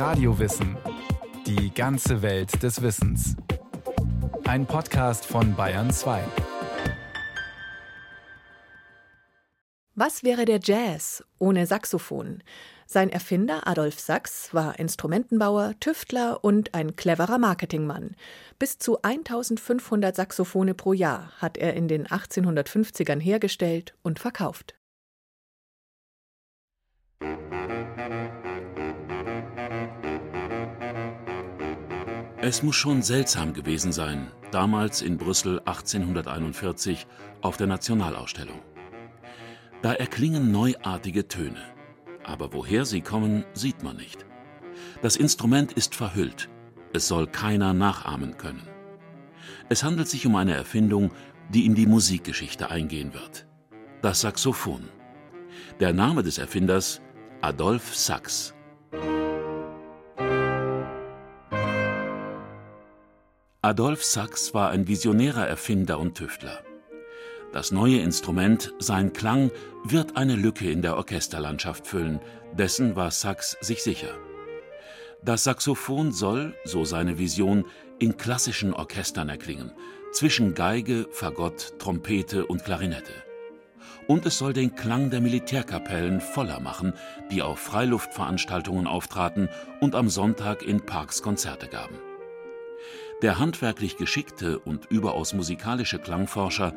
Radiowissen. Die ganze Welt des Wissens. Ein Podcast von Bayern 2. Was wäre der Jazz ohne Saxophon? Sein Erfinder Adolf Sachs war Instrumentenbauer, Tüftler und ein cleverer Marketingmann. Bis zu 1500 Saxophone pro Jahr hat er in den 1850ern hergestellt und verkauft. Es muss schon seltsam gewesen sein, damals in Brüssel 1841 auf der Nationalausstellung. Da erklingen neuartige Töne, aber woher sie kommen, sieht man nicht. Das Instrument ist verhüllt, es soll keiner nachahmen können. Es handelt sich um eine Erfindung, die in die Musikgeschichte eingehen wird. Das Saxophon. Der Name des Erfinders Adolf Sachs. Adolf Sachs war ein visionärer Erfinder und Tüftler. Das neue Instrument, sein Klang, wird eine Lücke in der Orchesterlandschaft füllen, dessen war Sachs sich sicher. Das Saxophon soll, so seine Vision, in klassischen Orchestern erklingen, zwischen Geige, Fagott, Trompete und Klarinette. Und es soll den Klang der Militärkapellen voller machen, die auf Freiluftveranstaltungen auftraten und am Sonntag in Parks Konzerte gaben. Der handwerklich geschickte und überaus musikalische Klangforscher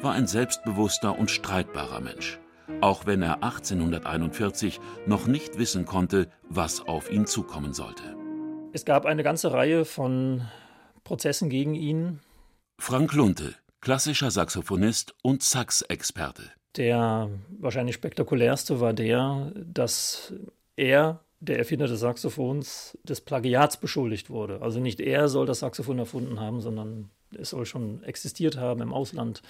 war ein selbstbewusster und streitbarer Mensch, auch wenn er 1841 noch nicht wissen konnte, was auf ihn zukommen sollte. Es gab eine ganze Reihe von Prozessen gegen ihn. Frank Lunte, klassischer Saxophonist und Sax-Experte. Der wahrscheinlich spektakulärste war der, dass er der Erfinder des Saxophons des Plagiats beschuldigt wurde. Also nicht er soll das Saxophon erfunden haben, sondern es soll schon existiert haben im Ausland.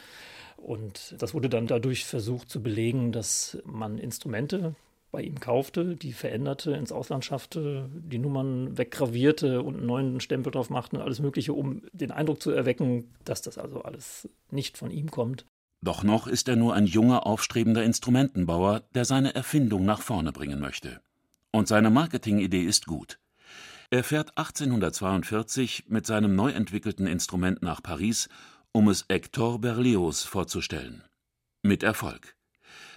Und das wurde dann dadurch versucht zu belegen, dass man Instrumente bei ihm kaufte, die veränderte, ins Ausland schaffte, die Nummern weggravierte und einen neuen Stempel drauf machte und alles Mögliche, um den Eindruck zu erwecken, dass das also alles nicht von ihm kommt. Doch noch ist er nur ein junger, aufstrebender Instrumentenbauer, der seine Erfindung nach vorne bringen möchte. Und seine Marketingidee ist gut. Er fährt 1842 mit seinem neu entwickelten Instrument nach Paris, um es Hector Berlioz vorzustellen. Mit Erfolg.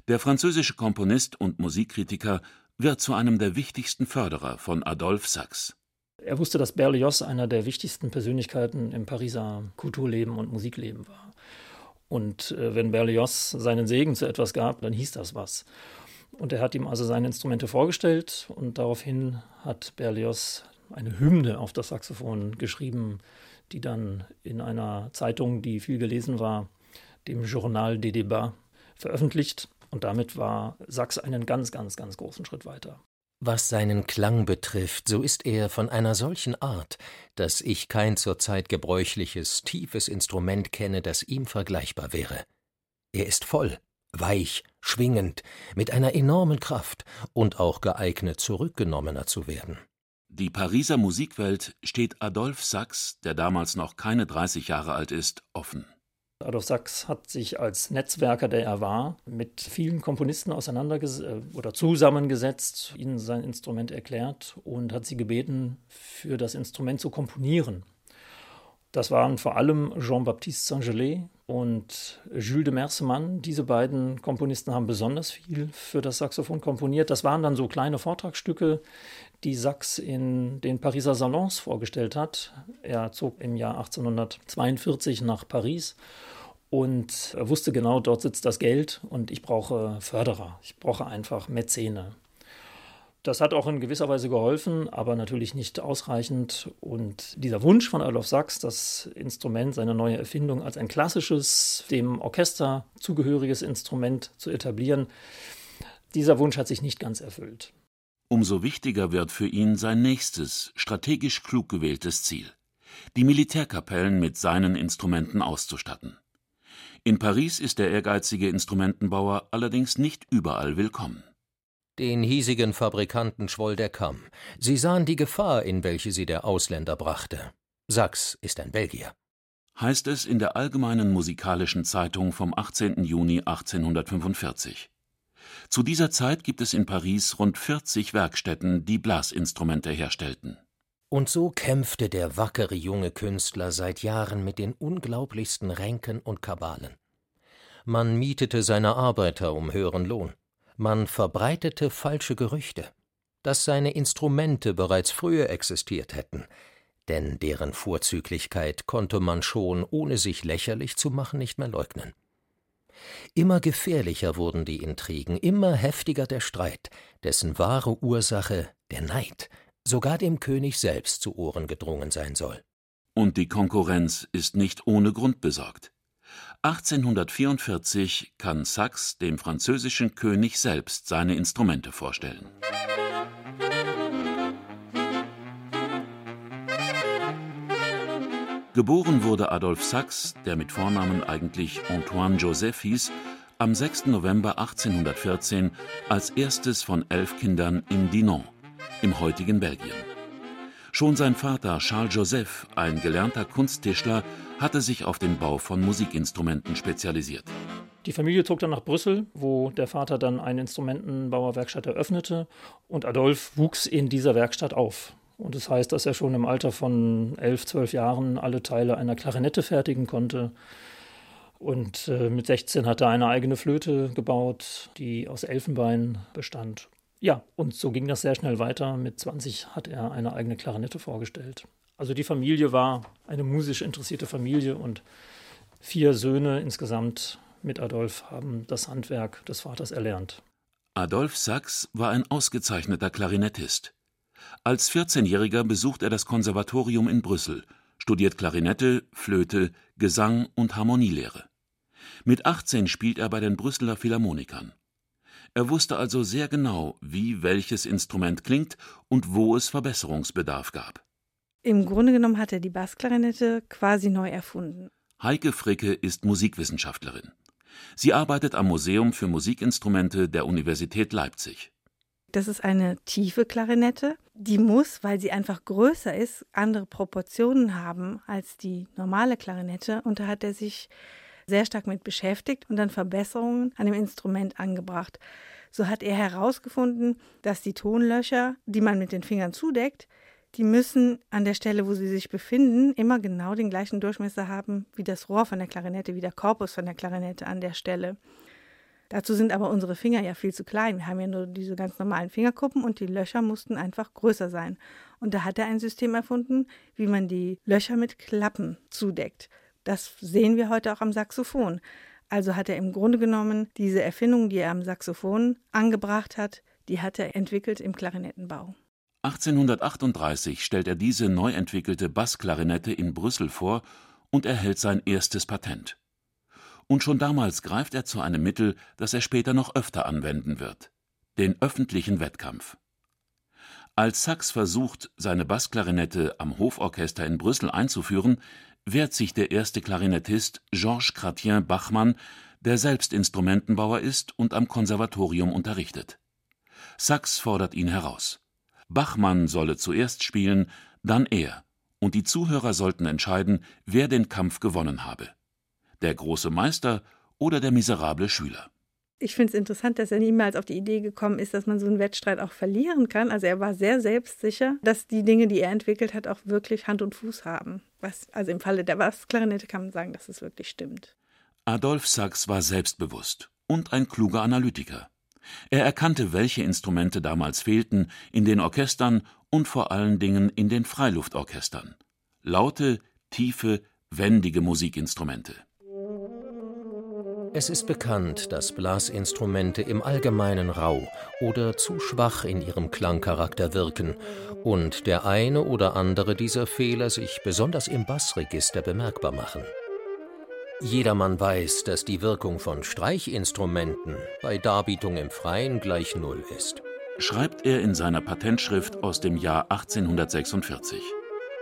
Der französische Komponist und Musikkritiker wird zu einem der wichtigsten Förderer von Adolphe Sachs. Er wusste, dass Berlioz einer der wichtigsten Persönlichkeiten im Pariser Kulturleben und Musikleben war. Und äh, wenn Berlioz seinen Segen zu etwas gab, dann hieß das was. Und er hat ihm also seine Instrumente vorgestellt und daraufhin hat Berlioz eine Hymne auf das Saxophon geschrieben, die dann in einer Zeitung, die viel gelesen war, dem Journal des Débats, veröffentlicht. Und damit war Sachs einen ganz, ganz, ganz großen Schritt weiter. Was seinen Klang betrifft, so ist er von einer solchen Art, dass ich kein zurzeit gebräuchliches, tiefes Instrument kenne, das ihm vergleichbar wäre. Er ist voll, weich, schwingend, mit einer enormen Kraft und auch geeignet, zurückgenommener zu werden. Die Pariser Musikwelt steht Adolphe Sachs, der damals noch keine 30 Jahre alt ist, offen. Adolf Sachs hat sich als Netzwerker, der er war, mit vielen Komponisten auseinandergesetzt äh, oder zusammengesetzt, ihnen sein Instrument erklärt und hat sie gebeten, für das Instrument zu komponieren. Das waren vor allem Jean-Baptiste Saint-Gelais und Jules de Mercemann. Diese beiden Komponisten haben besonders viel für das Saxophon komponiert. Das waren dann so kleine Vortragsstücke, die Sachs in den Pariser Salons vorgestellt hat. Er zog im Jahr 1842 nach Paris und wusste genau, dort sitzt das Geld und ich brauche Förderer. Ich brauche einfach Mäzene. Das hat auch in gewisser Weise geholfen, aber natürlich nicht ausreichend. Und dieser Wunsch von Adolf Sachs, das Instrument, seine neue Erfindung als ein klassisches, dem Orchester zugehöriges Instrument zu etablieren, dieser Wunsch hat sich nicht ganz erfüllt. Umso wichtiger wird für ihn sein nächstes, strategisch klug gewähltes Ziel: die Militärkapellen mit seinen Instrumenten auszustatten. In Paris ist der ehrgeizige Instrumentenbauer allerdings nicht überall willkommen. Den hiesigen Fabrikanten schwoll der Kamm. Sie sahen die Gefahr, in welche sie der Ausländer brachte. Sachs ist ein Belgier. Heißt es in der Allgemeinen Musikalischen Zeitung vom 18. Juni 1845. Zu dieser Zeit gibt es in Paris rund 40 Werkstätten, die Blasinstrumente herstellten. Und so kämpfte der wackere junge Künstler seit Jahren mit den unglaublichsten Ränken und Kabalen. Man mietete seine Arbeiter um höheren Lohn. Man verbreitete falsche Gerüchte, dass seine Instrumente bereits früher existiert hätten, denn deren Vorzüglichkeit konnte man schon, ohne sich lächerlich zu machen, nicht mehr leugnen. Immer gefährlicher wurden die Intrigen, immer heftiger der Streit, dessen wahre Ursache der Neid sogar dem König selbst zu Ohren gedrungen sein soll. Und die Konkurrenz ist nicht ohne Grund besorgt. 1844 kann Sax dem französischen König selbst seine Instrumente vorstellen. Geboren wurde Adolphe Sax, der mit Vornamen eigentlich Antoine Joseph hieß, am 6. November 1814 als erstes von elf Kindern in Dinan, im heutigen Belgien. Schon sein Vater Charles Joseph, ein gelernter Kunsttischler, hatte sich auf den Bau von Musikinstrumenten spezialisiert. Die Familie zog dann nach Brüssel, wo der Vater dann eine Instrumentenbauerwerkstatt eröffnete und Adolphe wuchs in dieser Werkstatt auf. Und das heißt, dass er schon im Alter von elf, zwölf Jahren alle Teile einer Klarinette fertigen konnte. Und äh, mit 16 hat er eine eigene Flöte gebaut, die aus Elfenbein bestand. Ja, und so ging das sehr schnell weiter. Mit 20 hat er eine eigene Klarinette vorgestellt. Also die Familie war eine musisch interessierte Familie und vier Söhne insgesamt mit Adolf haben das Handwerk des Vaters erlernt. Adolf Sachs war ein ausgezeichneter Klarinettist. Als 14-Jähriger besucht er das Konservatorium in Brüssel, studiert Klarinette, Flöte, Gesang und Harmonielehre. Mit 18 spielt er bei den Brüsseler Philharmonikern. Er wusste also sehr genau, wie welches Instrument klingt und wo es Verbesserungsbedarf gab. Im Grunde genommen hat er die Bassklarinette quasi neu erfunden. Heike Fricke ist Musikwissenschaftlerin. Sie arbeitet am Museum für Musikinstrumente der Universität Leipzig. Das ist eine tiefe Klarinette. Die muss, weil sie einfach größer ist, andere Proportionen haben als die normale Klarinette. Und da hat er sich sehr stark mit beschäftigt und dann Verbesserungen an dem Instrument angebracht. So hat er herausgefunden, dass die Tonlöcher, die man mit den Fingern zudeckt, die müssen an der Stelle, wo sie sich befinden, immer genau den gleichen Durchmesser haben wie das Rohr von der Klarinette, wie der Korpus von der Klarinette an der Stelle. Dazu sind aber unsere Finger ja viel zu klein. Wir haben ja nur diese ganz normalen Fingerkuppen und die Löcher mussten einfach größer sein. Und da hat er ein System erfunden, wie man die Löcher mit Klappen zudeckt. Das sehen wir heute auch am Saxophon. Also hat er im Grunde genommen diese Erfindung, die er am Saxophon angebracht hat, die hat er entwickelt im Klarinettenbau. 1838 stellt er diese neu entwickelte Bassklarinette in Brüssel vor und erhält sein erstes Patent. Und schon damals greift er zu einem Mittel, das er später noch öfter anwenden wird: den öffentlichen Wettkampf. Als Sachs versucht, seine Bassklarinette am Hoforchester in Brüssel einzuführen, wehrt sich der erste Klarinettist Georges Chratien Bachmann, der selbst Instrumentenbauer ist und am Konservatorium unterrichtet. Sachs fordert ihn heraus. Bachmann solle zuerst spielen, dann er, und die Zuhörer sollten entscheiden, wer den Kampf gewonnen habe der große Meister oder der miserable Schüler. Ich finde es interessant, dass er niemals auf die Idee gekommen ist, dass man so einen Wettstreit auch verlieren kann. Also er war sehr selbstsicher, dass die Dinge, die er entwickelt hat, auch wirklich Hand und Fuß haben. Was, also im Falle der Bassklarinette kann man sagen, dass es wirklich stimmt. Adolf Sachs war selbstbewusst und ein kluger Analytiker. Er erkannte, welche Instrumente damals fehlten in den Orchestern und vor allen Dingen in den Freiluftorchestern. Laute, tiefe, wendige Musikinstrumente. Es ist bekannt, dass Blasinstrumente im Allgemeinen rau oder zu schwach in ihrem Klangcharakter wirken und der eine oder andere dieser Fehler sich besonders im Bassregister bemerkbar machen. Jedermann weiß, dass die Wirkung von Streichinstrumenten bei Darbietung im Freien gleich Null ist. Schreibt er in seiner Patentschrift aus dem Jahr 1846.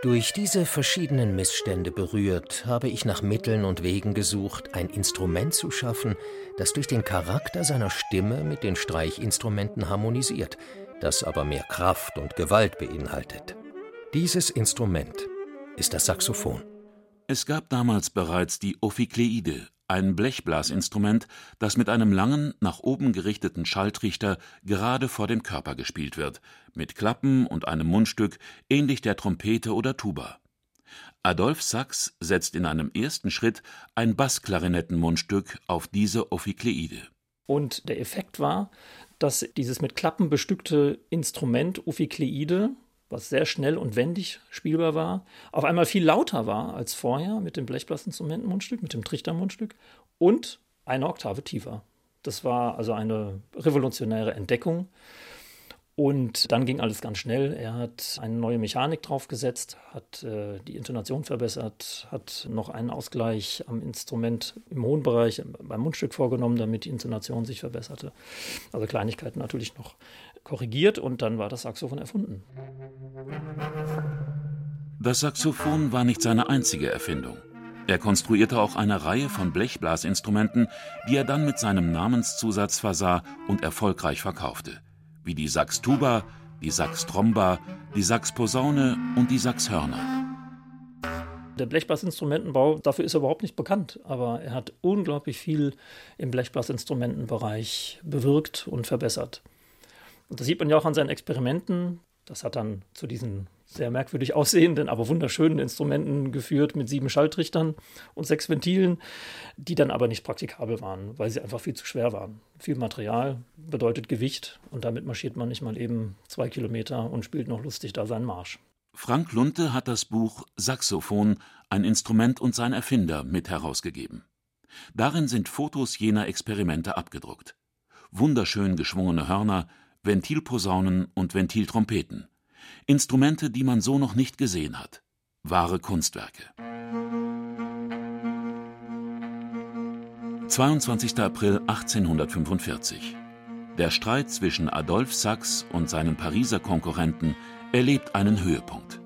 Durch diese verschiedenen Missstände berührt, habe ich nach Mitteln und Wegen gesucht, ein Instrument zu schaffen, das durch den Charakter seiner Stimme mit den Streichinstrumenten harmonisiert, das aber mehr Kraft und Gewalt beinhaltet. Dieses Instrument ist das Saxophon. Es gab damals bereits die Ophikleide, ein Blechblasinstrument, das mit einem langen, nach oben gerichteten Schalltrichter gerade vor dem Körper gespielt wird, mit Klappen und einem Mundstück, ähnlich der Trompete oder Tuba. Adolphe Sax setzt in einem ersten Schritt ein Bassklarinettenmundstück auf diese Ophikleide. Und der Effekt war, dass dieses mit Klappen bestückte Instrument Ophikleide was sehr schnell und wendig spielbar war, auf einmal viel lauter war als vorher mit dem Blechblasinstrumentenmundstück, mit dem Trichtermundstück und eine Oktave tiefer. Das war also eine revolutionäre Entdeckung. Und dann ging alles ganz schnell. Er hat eine neue Mechanik draufgesetzt, hat äh, die Intonation verbessert, hat noch einen Ausgleich am Instrument im hohen Bereich beim Mundstück vorgenommen, damit die Intonation sich verbesserte. Also Kleinigkeiten natürlich noch korrigiert und dann war das Saxophon erfunden. Das Saxophon war nicht seine einzige Erfindung. Er konstruierte auch eine Reihe von Blechblasinstrumenten, die er dann mit seinem Namenszusatz versah und erfolgreich verkaufte, wie die Saxtuba, die Saxtromba, die Saxposaune und die Saxhörner. Der Blechblasinstrumentenbau, dafür ist er überhaupt nicht bekannt, aber er hat unglaublich viel im Blechblasinstrumentenbereich bewirkt und verbessert. Und das sieht man ja auch an seinen Experimenten. Das hat dann zu diesen sehr merkwürdig aussehenden, aber wunderschönen Instrumenten geführt mit sieben Schalltrichtern und sechs Ventilen, die dann aber nicht praktikabel waren, weil sie einfach viel zu schwer waren. Viel Material bedeutet Gewicht und damit marschiert man nicht mal eben zwei Kilometer und spielt noch lustig da seinen Marsch. Frank Lunte hat das Buch Saxophon, ein Instrument und sein Erfinder mit herausgegeben. Darin sind Fotos jener Experimente abgedruckt. Wunderschön geschwungene Hörner, Ventilposaunen und Ventiltrompeten. Instrumente, die man so noch nicht gesehen hat. Wahre Kunstwerke. 22. April 1845. Der Streit zwischen Adolphe Sax und seinem Pariser Konkurrenten erlebt einen Höhepunkt.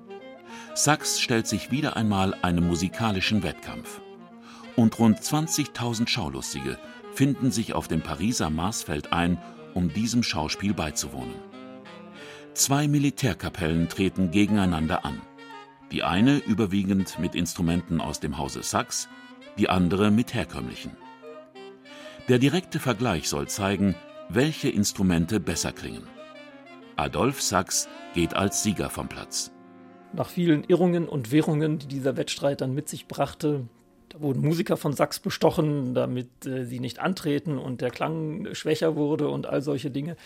Sax stellt sich wieder einmal einem musikalischen Wettkampf. Und rund 20.000 Schaulustige finden sich auf dem Pariser Marsfeld ein um diesem Schauspiel beizuwohnen. Zwei Militärkapellen treten gegeneinander an. Die eine überwiegend mit Instrumenten aus dem Hause Sachs, die andere mit herkömmlichen. Der direkte Vergleich soll zeigen, welche Instrumente besser klingen. Adolf Sachs geht als Sieger vom Platz. Nach vielen Irrungen und Wirrungen, die dieser Wettstreit dann mit sich brachte, da wurden Musiker von Sachs bestochen, damit äh, sie nicht antreten und der Klang schwächer wurde und all solche Dinge.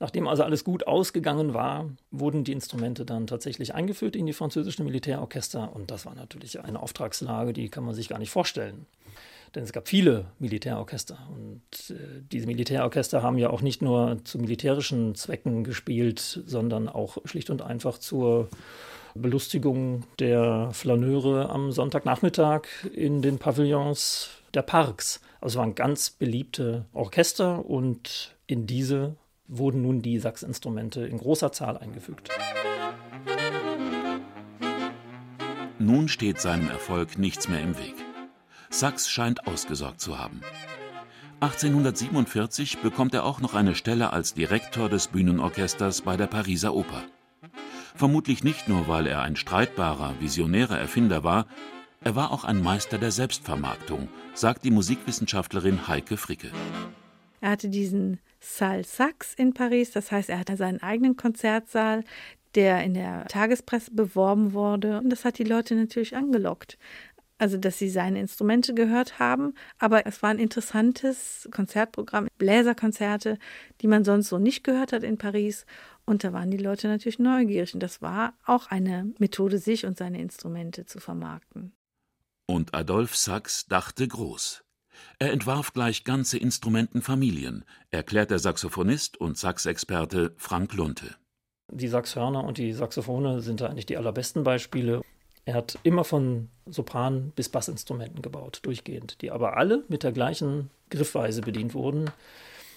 Nachdem also alles gut ausgegangen war, wurden die Instrumente dann tatsächlich eingeführt in die französischen Militärorchester und das war natürlich eine Auftragslage, die kann man sich gar nicht vorstellen. Denn es gab viele Militärorchester und äh, diese Militärorchester haben ja auch nicht nur zu militärischen Zwecken gespielt, sondern auch schlicht und einfach zur Belustigung der Flaneure am Sonntagnachmittag in den Pavillons der Parks. Also es waren ganz beliebte Orchester und in diese wurden nun die Sachsinstrumente in großer Zahl eingefügt. Nun steht seinem Erfolg nichts mehr im Weg. Sachs scheint ausgesorgt zu haben. 1847 bekommt er auch noch eine Stelle als Direktor des Bühnenorchesters bei der Pariser Oper. Vermutlich nicht nur, weil er ein streitbarer, visionärer Erfinder war, er war auch ein Meister der Selbstvermarktung, sagt die Musikwissenschaftlerin Heike Fricke. Er hatte diesen Salle Sax in Paris, das heißt, er hatte seinen eigenen Konzertsaal, der in der Tagespresse beworben wurde. Und das hat die Leute natürlich angelockt. Also, dass sie seine Instrumente gehört haben, aber es war ein interessantes Konzertprogramm, Bläserkonzerte, die man sonst so nicht gehört hat in Paris. Und da waren die Leute natürlich neugierig. Und das war auch eine Methode, sich und seine Instrumente zu vermarkten. Und Adolf Sachs dachte groß. Er entwarf gleich ganze Instrumentenfamilien, erklärt der Saxophonist und Saxexperte Frank Lunte. Die Saxhörner und die Saxophone sind da eigentlich die allerbesten Beispiele. Er hat immer von Sopran bis Bassinstrumenten gebaut, durchgehend, die aber alle mit der gleichen Griffweise bedient wurden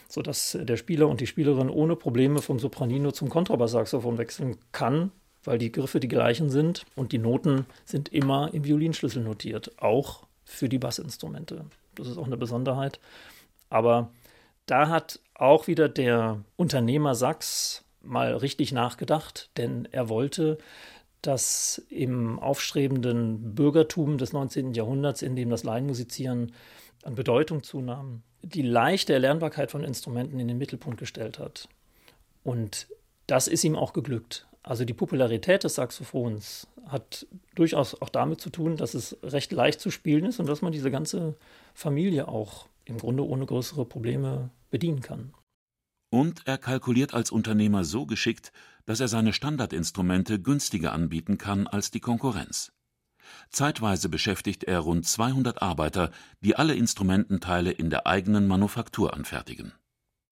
sodass der Spieler und die Spielerin ohne Probleme vom Sopranino zum Kontrabasssaxophon wechseln kann, weil die Griffe die gleichen sind und die Noten sind immer im Violinschlüssel notiert, auch für die Bassinstrumente. Das ist auch eine Besonderheit. Aber da hat auch wieder der Unternehmer Sachs mal richtig nachgedacht, denn er wollte, dass im aufstrebenden Bürgertum des 19. Jahrhunderts, in dem das Laienmusizieren an Bedeutung zunahm, die leichte Erlernbarkeit von Instrumenten in den Mittelpunkt gestellt hat. Und das ist ihm auch geglückt. Also die Popularität des Saxophons hat durchaus auch damit zu tun, dass es recht leicht zu spielen ist und dass man diese ganze Familie auch im Grunde ohne größere Probleme bedienen kann. Und er kalkuliert als Unternehmer so geschickt, dass er seine Standardinstrumente günstiger anbieten kann als die Konkurrenz. Zeitweise beschäftigt er rund 200 Arbeiter, die alle Instrumententeile in der eigenen Manufaktur anfertigen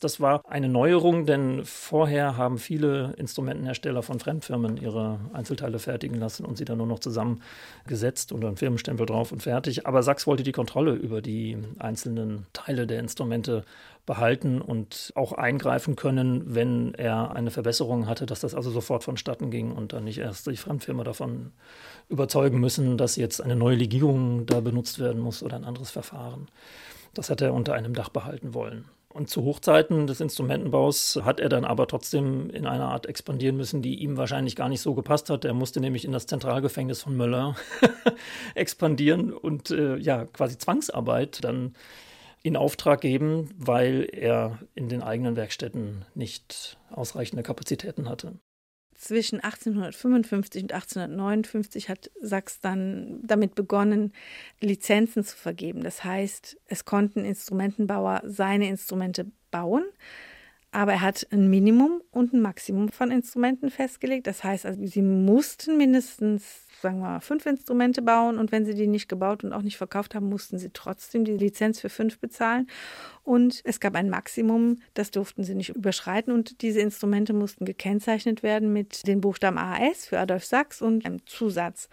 das war eine Neuerung, denn vorher haben viele Instrumentenhersteller von Fremdfirmen ihre Einzelteile fertigen lassen und sie dann nur noch zusammengesetzt und einen Firmenstempel drauf und fertig. Aber Sachs wollte die Kontrolle über die einzelnen Teile der Instrumente behalten und auch eingreifen können, wenn er eine Verbesserung hatte, dass das also sofort vonstatten ging und dann nicht erst die Fremdfirma davon überzeugen müssen, dass jetzt eine neue Legierung da benutzt werden muss oder ein anderes Verfahren. Das hat er unter einem Dach behalten wollen. Und zu Hochzeiten des Instrumentenbaus hat er dann aber trotzdem in einer Art expandieren müssen, die ihm wahrscheinlich gar nicht so gepasst hat. Er musste nämlich in das Zentralgefängnis von Möller expandieren und äh, ja, quasi Zwangsarbeit dann in Auftrag geben, weil er in den eigenen Werkstätten nicht ausreichende Kapazitäten hatte zwischen 1855 und 1859 hat Sachs dann damit begonnen, Lizenzen zu vergeben. Das heißt, es konnten Instrumentenbauer seine Instrumente bauen, aber er hat ein Minimum und ein Maximum von Instrumenten festgelegt. Das heißt, also, sie mussten mindestens sagen wir mal, fünf Instrumente bauen und wenn sie die nicht gebaut und auch nicht verkauft haben, mussten sie trotzdem die Lizenz für fünf bezahlen. Und es gab ein Maximum, das durften sie nicht überschreiten und diese Instrumente mussten gekennzeichnet werden mit den Buchstaben AS für Adolf Sachs und einem Zusatz,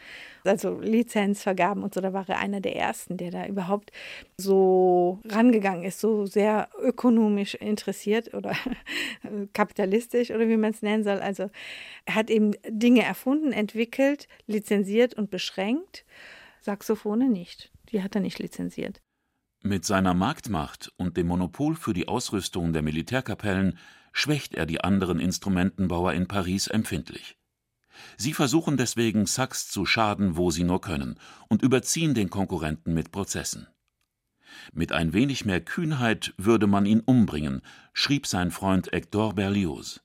also Lizenzvergaben und so. Da war er einer der ersten, der da überhaupt so rangegangen ist, so sehr ökonomisch interessiert oder kapitalistisch oder wie man es nennen soll. Also er hat eben Dinge erfunden, entwickelt, lizenziert und beschränkt. Saxophone nicht. Die hat er nicht lizenziert. Mit seiner Marktmacht und dem Monopol für die Ausrüstung der Militärkapellen schwächt er die anderen Instrumentenbauer in Paris empfindlich. Sie versuchen deswegen, Sachs zu schaden, wo sie nur können, und überziehen den Konkurrenten mit Prozessen. Mit ein wenig mehr Kühnheit würde man ihn umbringen, schrieb sein Freund Hector Berlioz.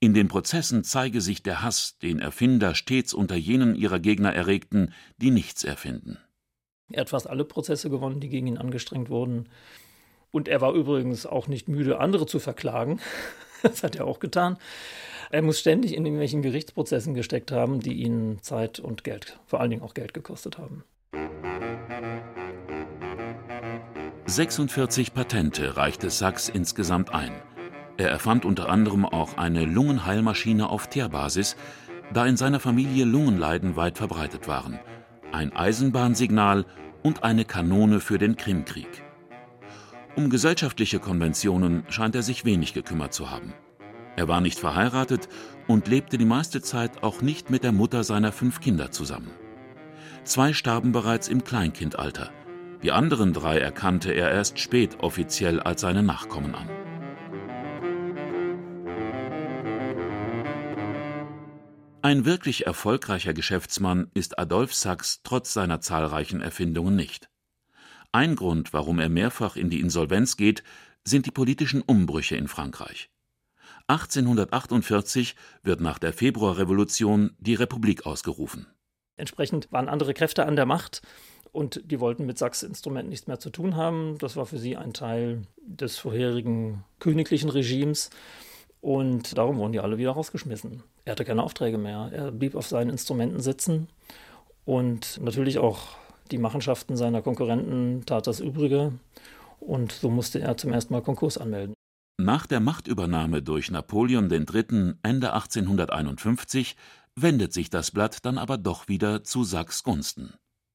In den Prozessen zeige sich der Hass, den Erfinder stets unter jenen ihrer Gegner erregten, die nichts erfinden. Er hat fast alle Prozesse gewonnen, die gegen ihn angestrengt wurden. Und er war übrigens auch nicht müde, andere zu verklagen. Das hat er auch getan. Er muss ständig in irgendwelchen Gerichtsprozessen gesteckt haben, die ihn Zeit und Geld, vor allen Dingen auch Geld gekostet haben. 46 Patente reichte Sachs insgesamt ein. Er erfand unter anderem auch eine Lungenheilmaschine auf Teerbasis, da in seiner Familie Lungenleiden weit verbreitet waren – ein Eisenbahnsignal und eine Kanone für den Krimkrieg. Um gesellschaftliche Konventionen scheint er sich wenig gekümmert zu haben. Er war nicht verheiratet und lebte die meiste Zeit auch nicht mit der Mutter seiner fünf Kinder zusammen. Zwei starben bereits im Kleinkindalter. Die anderen drei erkannte er erst spät offiziell als seine Nachkommen an. Ein wirklich erfolgreicher Geschäftsmann ist Adolphe Sachs trotz seiner zahlreichen Erfindungen nicht. Ein Grund, warum er mehrfach in die Insolvenz geht, sind die politischen Umbrüche in Frankreich. 1848 wird nach der Februarrevolution die Republik ausgerufen. Entsprechend waren andere Kräfte an der Macht und die wollten mit Sachs Instrumenten nichts mehr zu tun haben. Das war für sie ein Teil des vorherigen königlichen Regimes. Und darum wurden die alle wieder rausgeschmissen. Er hatte keine Aufträge mehr. Er blieb auf seinen Instrumenten sitzen. Und natürlich auch die Machenschaften seiner Konkurrenten tat das Übrige. Und so musste er zum ersten Mal Konkurs anmelden. Nach der Machtübernahme durch Napoleon III. Ende 1851 wendet sich das Blatt dann aber doch wieder zu Sachs Gunsten.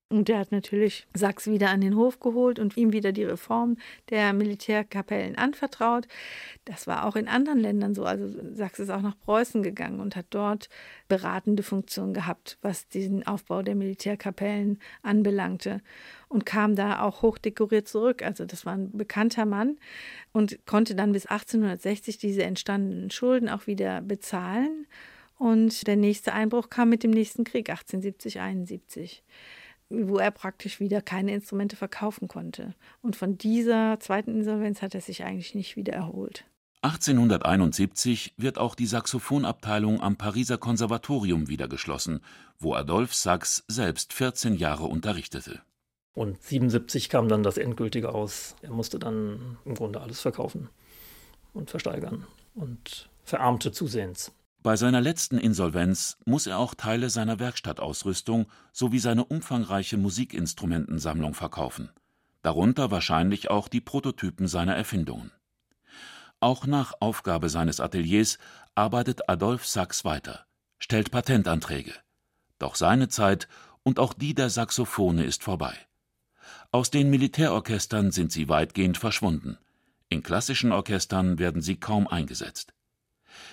Und der hat natürlich Sachs wieder an den Hof geholt und ihm wieder die Reform der Militärkapellen anvertraut. Das war auch in anderen Ländern so. Also Sachs ist auch nach Preußen gegangen und hat dort beratende Funktion gehabt, was diesen Aufbau der Militärkapellen anbelangte und kam da auch hochdekoriert zurück. Also das war ein bekannter Mann und konnte dann bis 1860 diese entstandenen Schulden auch wieder bezahlen. Und der nächste Einbruch kam mit dem nächsten Krieg 1870, 71 wo er praktisch wieder keine Instrumente verkaufen konnte. Und von dieser zweiten Insolvenz hat er sich eigentlich nicht wieder erholt. 1871 wird auch die Saxophonabteilung am Pariser Konservatorium wieder geschlossen, wo Adolphe Sax selbst 14 Jahre unterrichtete. Und 77 kam dann das endgültige aus. Er musste dann im Grunde alles verkaufen und versteigern und verarmte zusehends. Bei seiner letzten Insolvenz muss er auch Teile seiner Werkstattausrüstung sowie seine umfangreiche Musikinstrumentensammlung verkaufen, darunter wahrscheinlich auch die Prototypen seiner Erfindungen. Auch nach Aufgabe seines Ateliers arbeitet Adolphe Sax weiter, stellt Patentanträge. Doch seine Zeit und auch die der Saxophone ist vorbei. Aus den Militärorchestern sind sie weitgehend verschwunden. In klassischen Orchestern werden sie kaum eingesetzt.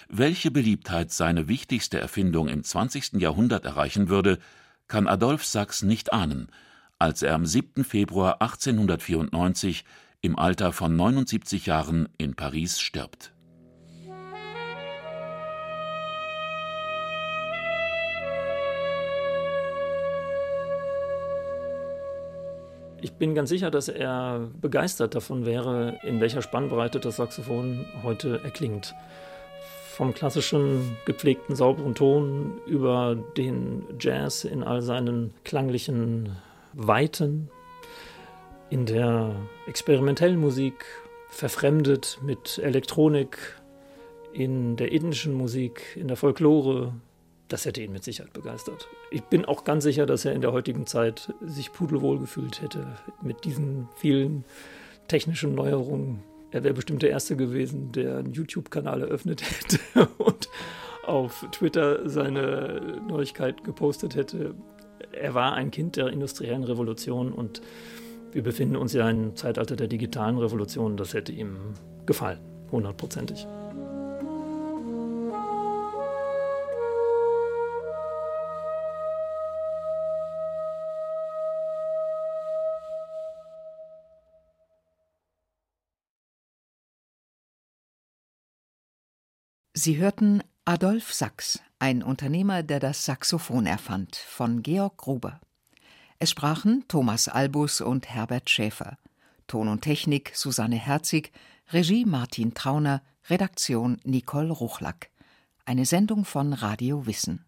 Welche Beliebtheit seine wichtigste Erfindung im 20. Jahrhundert erreichen würde, kann Adolphe Sax nicht ahnen, als er am 7. Februar 1894 im Alter von 79 Jahren in Paris stirbt. Ich bin ganz sicher, dass er begeistert davon wäre, in welcher Spannbreite das Saxophon heute erklingt. Vom klassischen, gepflegten, sauberen Ton über den Jazz in all seinen klanglichen Weiten in der experimentellen Musik verfremdet mit Elektronik, in der indischen Musik, in der Folklore. Das hätte ihn mit Sicherheit begeistert. Ich bin auch ganz sicher, dass er in der heutigen Zeit sich pudelwohl gefühlt hätte mit diesen vielen technischen Neuerungen. Er wäre bestimmt der Erste gewesen, der einen YouTube-Kanal eröffnet hätte und auf Twitter seine Neuigkeiten gepostet hätte. Er war ein Kind der industriellen Revolution und wir befinden uns ja im Zeitalter der digitalen Revolution. Das hätte ihm gefallen, hundertprozentig. Sie hörten Adolf Sachs, ein Unternehmer, der das Saxophon erfand, von Georg Gruber. Es sprachen Thomas Albus und Herbert Schäfer. Ton und Technik Susanne Herzig, Regie Martin Trauner, Redaktion Nicole Ruchlack. Eine Sendung von Radio Wissen.